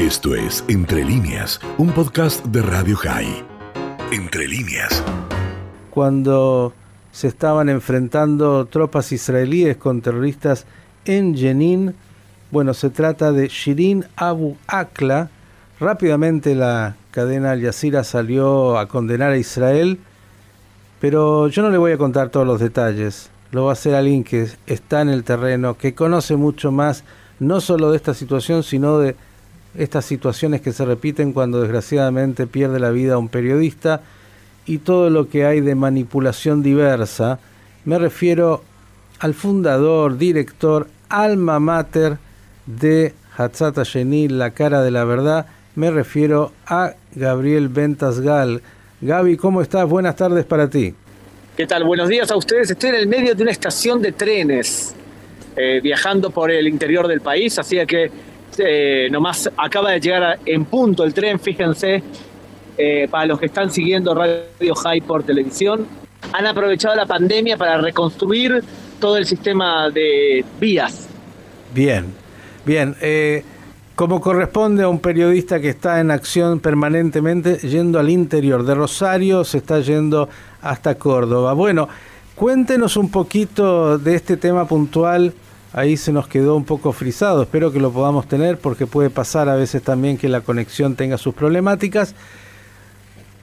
Esto es Entre líneas, un podcast de Radio High. Entre líneas. Cuando se estaban enfrentando tropas israelíes con terroristas en Jenin, bueno, se trata de Shirin Abu Akla. Rápidamente la cadena Al Jazeera salió a condenar a Israel, pero yo no le voy a contar todos los detalles. Lo va a hacer alguien que está en el terreno, que conoce mucho más, no solo de esta situación, sino de estas situaciones que se repiten cuando desgraciadamente pierde la vida un periodista y todo lo que hay de manipulación diversa. Me refiero al fundador, director, alma mater de Hatzata Genil, la cara de la verdad. Me refiero a Gabriel Ventasgal. Gaby, ¿cómo estás? Buenas tardes para ti. ¿Qué tal? Buenos días a ustedes. Estoy en el medio de una estación de trenes, eh, viajando por el interior del país, así que eh, nomás acaba de llegar en punto el tren, fíjense, eh, para los que están siguiendo Radio High por televisión, han aprovechado la pandemia para reconstruir todo el sistema de vías. Bien, bien. Eh, como corresponde a un periodista que está en acción permanentemente yendo al interior de Rosario, se está yendo hasta Córdoba. Bueno, cuéntenos un poquito de este tema puntual ahí se nos quedó un poco frisado. Espero que lo podamos tener porque puede pasar a veces también que la conexión tenga sus problemáticas.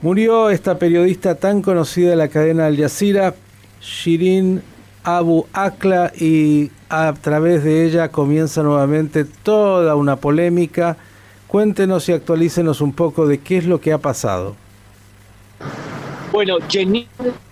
Murió esta periodista tan conocida de la cadena Al Jazeera, Shirin Abu Akla, y a través de ella comienza nuevamente toda una polémica. Cuéntenos y actualícenos un poco de qué es lo que ha pasado. Bueno, Jenin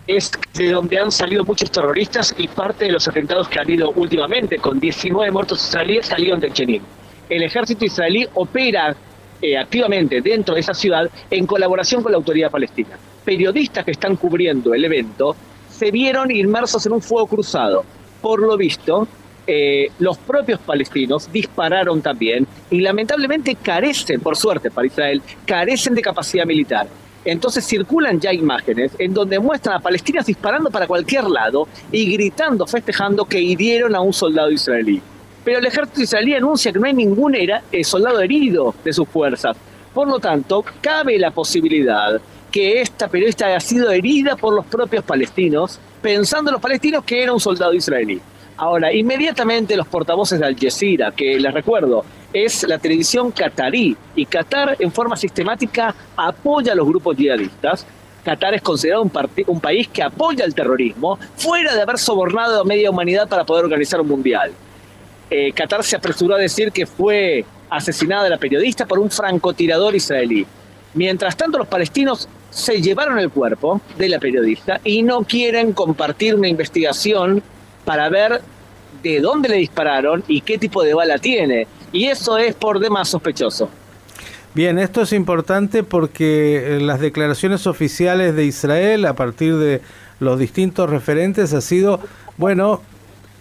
es de donde han salido muchos terroristas y parte de los atentados que han habido últimamente, con 19 muertos israelíes, salieron de Jenin. El ejército israelí opera eh, activamente dentro de esa ciudad en colaboración con la autoridad palestina. Periodistas que están cubriendo el evento se vieron inmersos en un fuego cruzado. Por lo visto, eh, los propios palestinos dispararon también y lamentablemente carecen, por suerte para Israel, carecen de capacidad militar. Entonces circulan ya imágenes en donde muestran a palestinos disparando para cualquier lado y gritando, festejando que hirieron a un soldado israelí. Pero el ejército israelí anuncia que no hay ningún era, eh, soldado herido de sus fuerzas. Por lo tanto, cabe la posibilidad que esta periodista haya sido herida por los propios palestinos, pensando los palestinos que era un soldado israelí. Ahora, inmediatamente los portavoces de Al Jazeera, que les recuerdo, es la televisión qatarí, y Qatar en forma sistemática apoya a los grupos yihadistas. Qatar es considerado un, un país que apoya el terrorismo, fuera de haber sobornado a media humanidad para poder organizar un mundial. Eh, Qatar se apresuró a decir que fue asesinada la periodista por un francotirador israelí. Mientras tanto, los palestinos se llevaron el cuerpo de la periodista y no quieren compartir una investigación para ver de dónde le dispararon y qué tipo de bala tiene. Y eso es por demás sospechoso. Bien, esto es importante porque eh, las declaraciones oficiales de Israel a partir de los distintos referentes ha sido, bueno,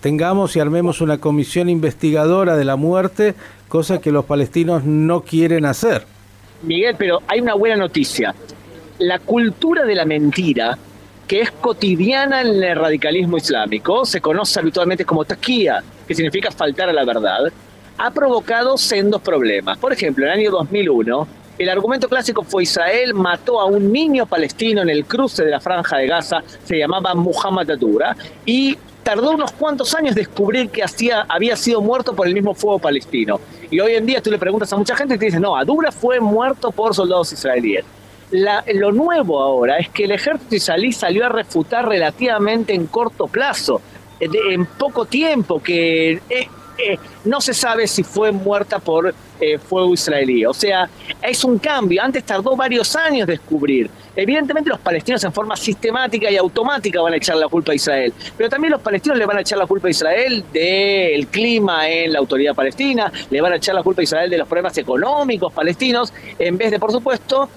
tengamos y armemos una comisión investigadora de la muerte, cosa que los palestinos no quieren hacer. Miguel, pero hay una buena noticia. La cultura de la mentira que es cotidiana en el radicalismo islámico, se conoce habitualmente como taquía, que significa faltar a la verdad, ha provocado sendos problemas. Por ejemplo, en el año 2001, el argumento clásico fue Israel mató a un niño palestino en el cruce de la franja de Gaza, se llamaba Muhammad Adura, y tardó unos cuantos años descubrir que había sido muerto por el mismo fuego palestino. Y hoy en día tú le preguntas a mucha gente y te dicen, no, Adura fue muerto por soldados israelíes lo nuevo ahora es que el ejército israelí salió a refutar relativamente en corto plazo, eh, en poco tiempo, que eh, eh, no se sabe si fue muerta por fuego israelí. O sea, es un cambio. Antes tardó varios años descubrir. Evidentemente los palestinos en forma sistemática y automática van a echar la culpa a Israel, pero también los palestinos le van a echar la culpa a Israel del clima en la autoridad palestina, le van a echar la culpa a Israel de los problemas económicos palestinos, en vez de, por supuesto,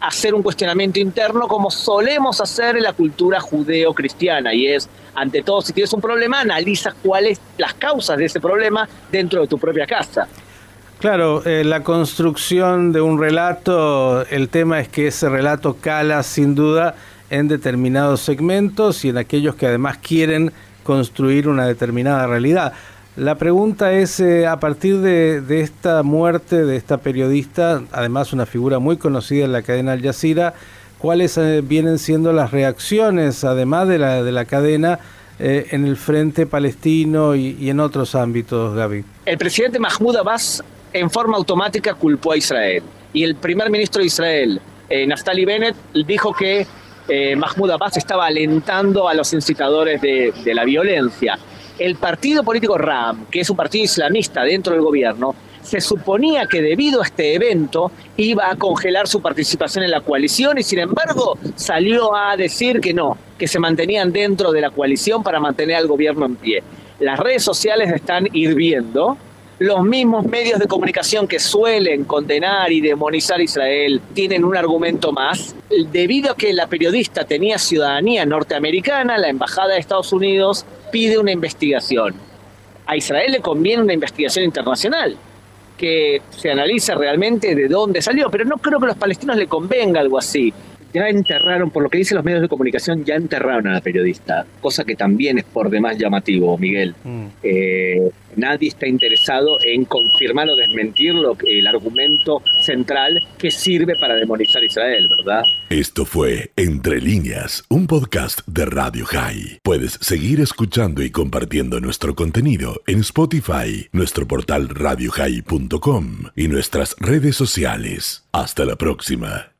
hacer un cuestionamiento interno como solemos hacer en la cultura judeo-cristiana y es, ante todo, si tienes un problema, analiza cuáles las causas de ese problema dentro de tu propia casa. Claro, eh, la construcción de un relato, el tema es que ese relato cala sin duda en determinados segmentos y en aquellos que además quieren construir una determinada realidad. La pregunta es, eh, a partir de, esta muerte de esta periodista, además una figura muy conocida en la cadena Al Jazeera, ¿cuáles eh, vienen siendo las reacciones, además de la, de la cadena, eh, en el frente palestino y, en otros ámbitos, Gaby? El presidente Mahmoud Abbas en forma automática culpó a Israel. Y el primer ministro de Israel, Naftali Bennett, dijo que Mahmoud Abbas estaba alentando a los incitadores de, de la violencia el partido político RAM, que es un partido islamista dentro del gobierno, se suponía que debido a este evento iba a congelar su participación en la coalición y sin embargo salió a decir que no, que se mantenían dentro de la coalición para mantener al gobierno en pie. Las redes sociales están hirviendo. Los mismos medios de comunicación que suelen condenar y demonizar a Israel tienen un argumento más. Debido a que la periodista tenía ciudadanía norteamericana, la Embajada de Estados Unidos pide una investigación. A Israel le conviene una investigación internacional que se analice realmente de dónde salió, pero no creo que a los palestinos le convenga algo así ya enterraron, por lo que dicen los medios de comunicación, ya enterraron a la periodista, cosa que también es por demás llamativo, Miguel. Mm. Eh, nadie está interesado en confirmar o desmentir lo, el argumento central que sirve para demonizar Israel, ¿verdad? Esto fue Entre líneas, un podcast de Radio High. Puedes seguir escuchando y compartiendo nuestro contenido en Spotify, nuestro portal radiohigh.com y nuestras redes sociales. Hasta la próxima.